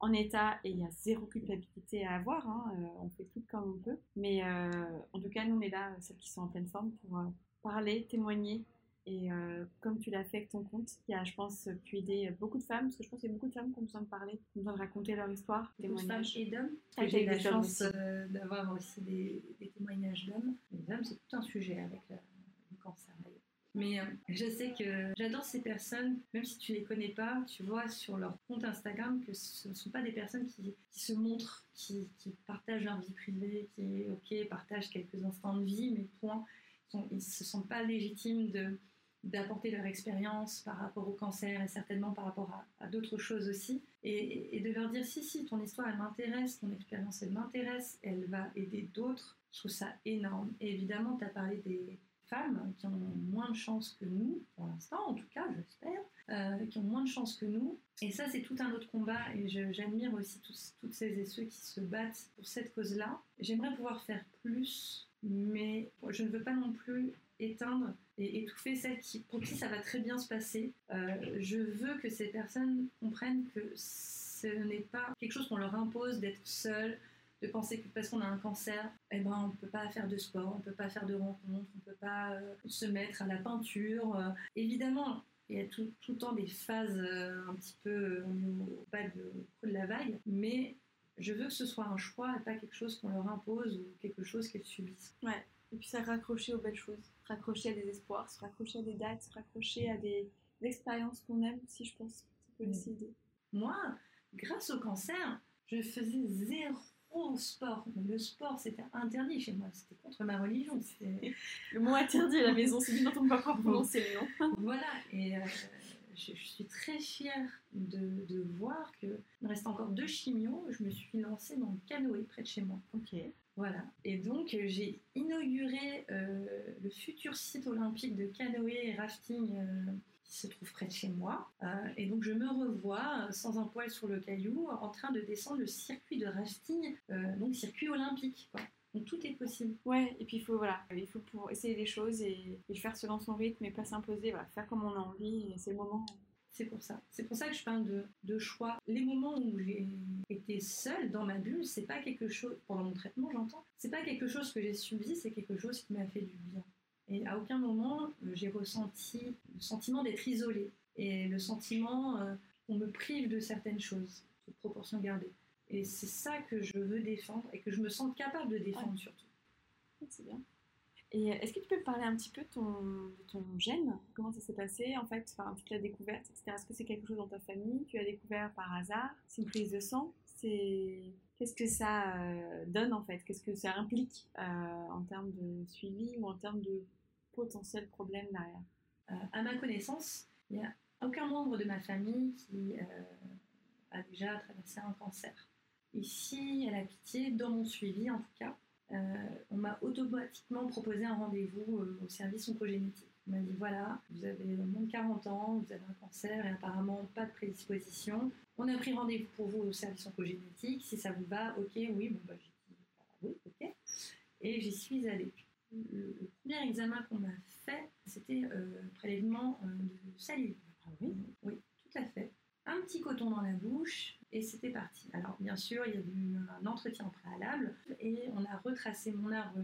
en état et il y a zéro culpabilité à avoir, hein, on fait tout comme on peut. Mais en tout cas, nous on est là, celles qui sont en pleine forme, pour parler, témoigner et euh, comme tu l'as fait avec ton compte, qui a, je pense, pu aider beaucoup de femmes, parce que je pense qu'il y a beaucoup de femmes qui ont besoin de parler, qui ont besoin de raconter leur histoire. Des femmes et d'hommes. J'ai la chance euh, d'avoir aussi des, témoignages d'hommes. Les hommes, c'est tout un sujet avec le, cancer. Mais euh, je sais que j'adore ces personnes, même si tu les connais pas, tu vois sur leur compte Instagram que ce ne sont pas des personnes qui, se montrent, qui, qui, partagent leur vie privée, qui, ok, partagent quelques instants de vie, mais point. Ils ne se sentent pas légitimes de d'apporter leur expérience par rapport au cancer et certainement par rapport à, d'autres choses aussi, et, de leur dire si, si, ton histoire, elle m'intéresse, ton expérience, elle m'intéresse, elle va aider d'autres. Je trouve ça énorme. Et évidemment, tu as parlé des femmes qui ont moins de chance que nous, pour l'instant en tout cas, j'espère, euh, qui ont moins de chance que nous. Et ça, c'est tout un autre combat. Et j'admire aussi tous, toutes celles et ceux qui se battent pour cette cause-là. J'aimerais pouvoir faire plus, mais je ne veux pas non plus éteindre et étouffer celles qui, pour qui ça va très bien se passer. Euh, je veux que ces personnes comprennent que ce n'est pas quelque chose qu'on leur impose d'être seul, de penser que parce qu'on a un cancer, eh ben, on ne peut pas faire de sport, on ne peut pas faire de rencontres, on ne peut pas euh, se mettre à la peinture. Euh. évidemment, il y a tout, tout, le temps des phases un petit peu au bas de, la vague, mais je veux que ce soit un choix et pas quelque chose qu'on leur impose ou quelque chose qu'elles subissent. Ouais. Et puis ça raccrocher aux belles choses, raccrocher à des espoirs, se raccrocher à des dates, se raccrocher à des, expériences qu'on aime aussi, je pense. Ça peut aider. Moi, grâce au cancer, je faisais zéro sport. Le sport, c'était interdit chez moi. C'était contre ma religion. [laughs] Le mot interdit à la maison, c'est dont on ne peut pas prononcer le nom. [laughs] voilà. Et euh, je, suis très fière de, de voir qu'il me reste encore deux chimios. Je me suis lancée dans le canoë près de chez moi. Ok. Voilà. Et donc, euh, j'ai inauguré euh, le futur site olympique de canoë et rafting qui se trouve près de chez moi. et donc, je me revois sans un poil sur le caillou en train de descendre le circuit de rafting, donc circuit olympique. Donc tout est possible. Ouais, et puis il faut voilà, il faut pour essayer les choses et, et faire selon son rythme et pas s'imposer, voilà, faire comme on a envie, c'est le moment. C'est pour ça. C'est pour ça que je parle de, de choix. Les moments où j'ai été seule dans ma bulle, c'est pas quelque chose, pendant mon traitement j'entends, c'est pas quelque chose que j'ai subi, c'est quelque chose qui m'a fait du bien. Et à aucun moment euh, j'ai ressenti le sentiment d'être isolée et le sentiment euh, qu'on me prive de certaines choses, de proportion gardée. Et c'est ça que je veux défendre et que je me sens capable de défendre surtout. C'est bien. Et est-ce que tu peux me parler un petit peu de ton, gène? Comment ça s'est passé en fait? Enfin, toute la découverte, etc. Est-ce que c'est quelque chose dans ta famille? Tu as découvert par hasard? C'est une prise de sang? C'est Qu'est-ce que ça euh, donne en fait? Qu'est-ce que ça implique euh, en termes de suivi ou en termes de potentiels problèmes derrière? Euh, À ma connaissance, il n'y a aucun membre de ma famille qui a déjà traversé un cancer. Ici, à la pitié, dans mon suivi en tout cas, euh, on m'a automatiquement proposé un rendez-vous euh, au service oncogénétique. On m'a dit voilà, vous avez moins de 40 ans, vous avez un cancer et apparemment pas de prédisposition. On a pris rendez-vous pour vous au service oncogénétique. Si ça vous va, ok, oui, bon, bah, j'ai dit bah, oui, ok. Et j'y suis allée. Le, premier examen qu'on m'a fait, c'était euh, prélèvement de salive. Ah oui? Oui, tout à fait. Un petit coton dans la bouche, et c'était parti. Alors bien sûr, il y a eu un entretien préalable et on a retracé mon arbre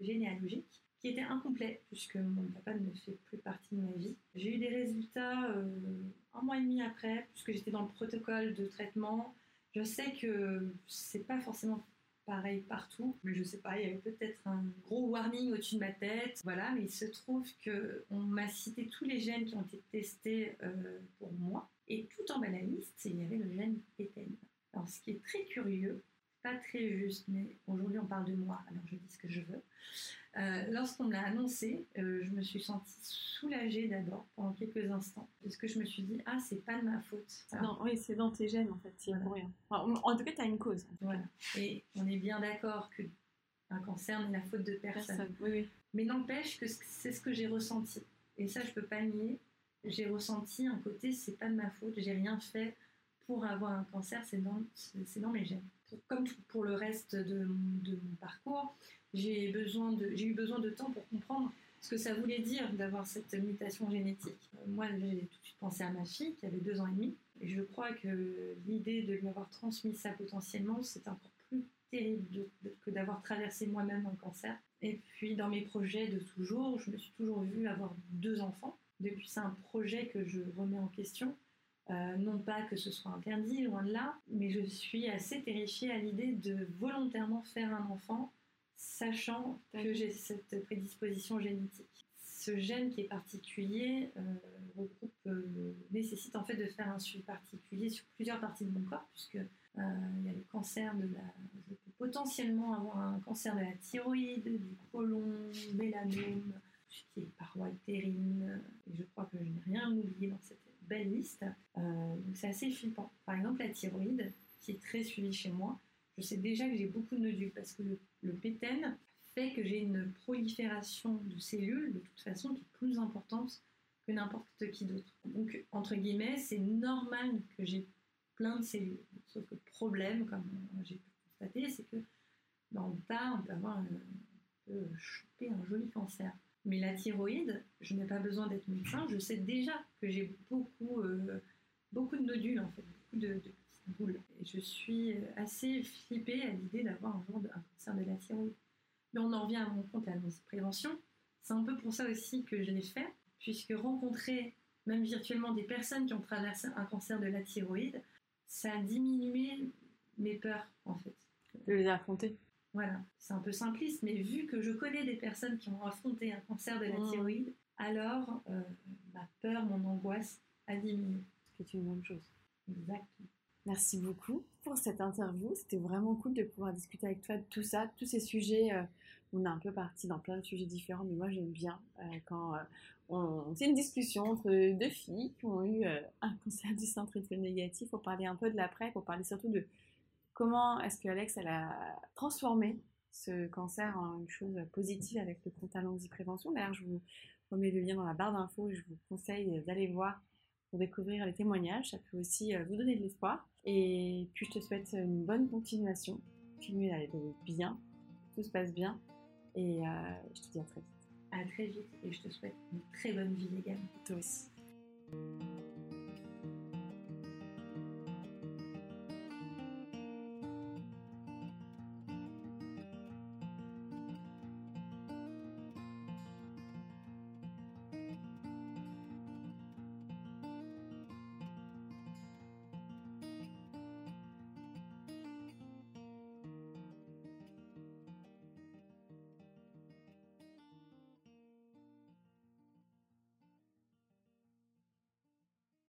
généalogique qui était incomplet puisque mon papa ne fait plus partie de ma vie. J'ai eu des résultats euh, un mois et demi après puisque j'étais dans le protocole de traitement. Je sais que c'est pas forcément pareil partout, mais je sais pas, il y avait peut-être un gros warning au-dessus de ma tête. Voilà, mais il se trouve que on m'a cité tous les gènes qui ont été testés euh, pour moi. Et tout en bas de la liste, il y avait le gène PTEN. Alors, ce qui est très curieux, pas très juste, mais aujourd'hui on parle de moi, alors je dis ce que je veux. Euh, lorsqu'on me l'a annoncé, euh, je me suis sentie soulagée d'abord pendant quelques instants, parce que je me suis dit ah c'est pas de ma faute. Non, oui, c'est dans tes gènes en fait, c'est pour rien. en tout cas, tu as une cause. Voilà. Et on est bien d'accord que un cancer n'est la faute de personne. Oui, oui. Mais n'empêche que c'est ce que j'ai ressenti. Et ça, je peux pas nier j'ai ressenti un côté, c'est pas de ma faute, j'ai rien fait pour avoir un cancer, c'est dans, c'est dans mes gènes. Comme pour le reste de, mon parcours, j'ai eu besoin de temps pour comprendre ce que ça voulait dire d'avoir cette mutation génétique. Euh, moi, j'ai tout de suite pensé à ma fille qui avait deux ans et demi, et je crois que l'idée de lui avoir transmis ça potentiellement, c'est encore plus terrible que d'avoir traversé moi-même un cancer. Et puis, dans mes projets de toujours, je me suis toujours vue avoir deux enfants. Depuis, c'est un projet que je remets en question. Euh, non pas que ce soit interdit, loin de là, mais je suis assez terrifiée à l'idée de volontairement faire un enfant, sachant que j'ai cette prédisposition génétique. Ce gène qui est particulier euh, euh, nécessite en fait de faire un suivi particulier sur plusieurs parties de mon corps, puisque il y a le cancer de la. Je peux potentiellement avoir un cancer de la thyroïde, du côlon, mélanome, qui est paroi utérine, et je crois que je n'ai rien oublié dans cette liste. Euh, c'est assez flippant. Par exemple, la thyroïde, qui est très suivie chez moi, je sais déjà que j'ai beaucoup de nodules parce que le, le fait que j'ai une prolifération de cellules, de toute façon, plus importante que n'importe qui d'autre. Donc, entre guillemets, c'est normal que j'ai plein de cellules. Sauf que le problème, comme j'ai pu constater, c'est que dans le tas, on peut avoir choper un joli cancer. Mais la thyroïde, je n'ai pas besoin d'être médecin, je sais déjà que j'ai beaucoup, euh, beaucoup de nodules, en fait, beaucoup de, petites boule. Et je suis assez flippée à l'idée d'avoir un jour un cancer de la thyroïde. Mais on en revient à mon compte à la prévention. C'est un peu pour ça aussi que je l'ai fait, puisque rencontrer même virtuellement des personnes qui ont traversé un cancer de la thyroïde, ça a diminué mes peurs en fait. De les affronter. Voilà, c'est un peu simpliste, mais vu que je connais des personnes qui ont affronté un cancer de la mmh. thyroïde, alors euh, ma peur, mon angoisse a diminué. Ce qui est une bonne chose. Exactement. Merci beaucoup pour cette interview. C'était vraiment cool de pouvoir discuter avec toi de tout ça, tous ces sujets. Euh, on est un peu parti dans plein de sujets différents, mais moi j'aime bien euh, quand on, c'est une discussion entre deux filles qui ont eu un cancer du sein triple négatif pour parler un peu de l'après, pour parler surtout de comment est-ce que Alex elle a transformé ce cancer en une chose positive avec le compte Allons-y Prévention? D'ailleurs, je vous remets le lien dans la barre d'infos et je vous conseille d'aller voir pour découvrir les témoignages. Ça peut aussi euh, vous donner de l'espoir. Et puis, je te souhaite une bonne continuation. Continue d'aller bien, tout se passe bien. Et euh, je te dis à très vite. À très vite et je te souhaite une très bonne vie également. Toi aussi.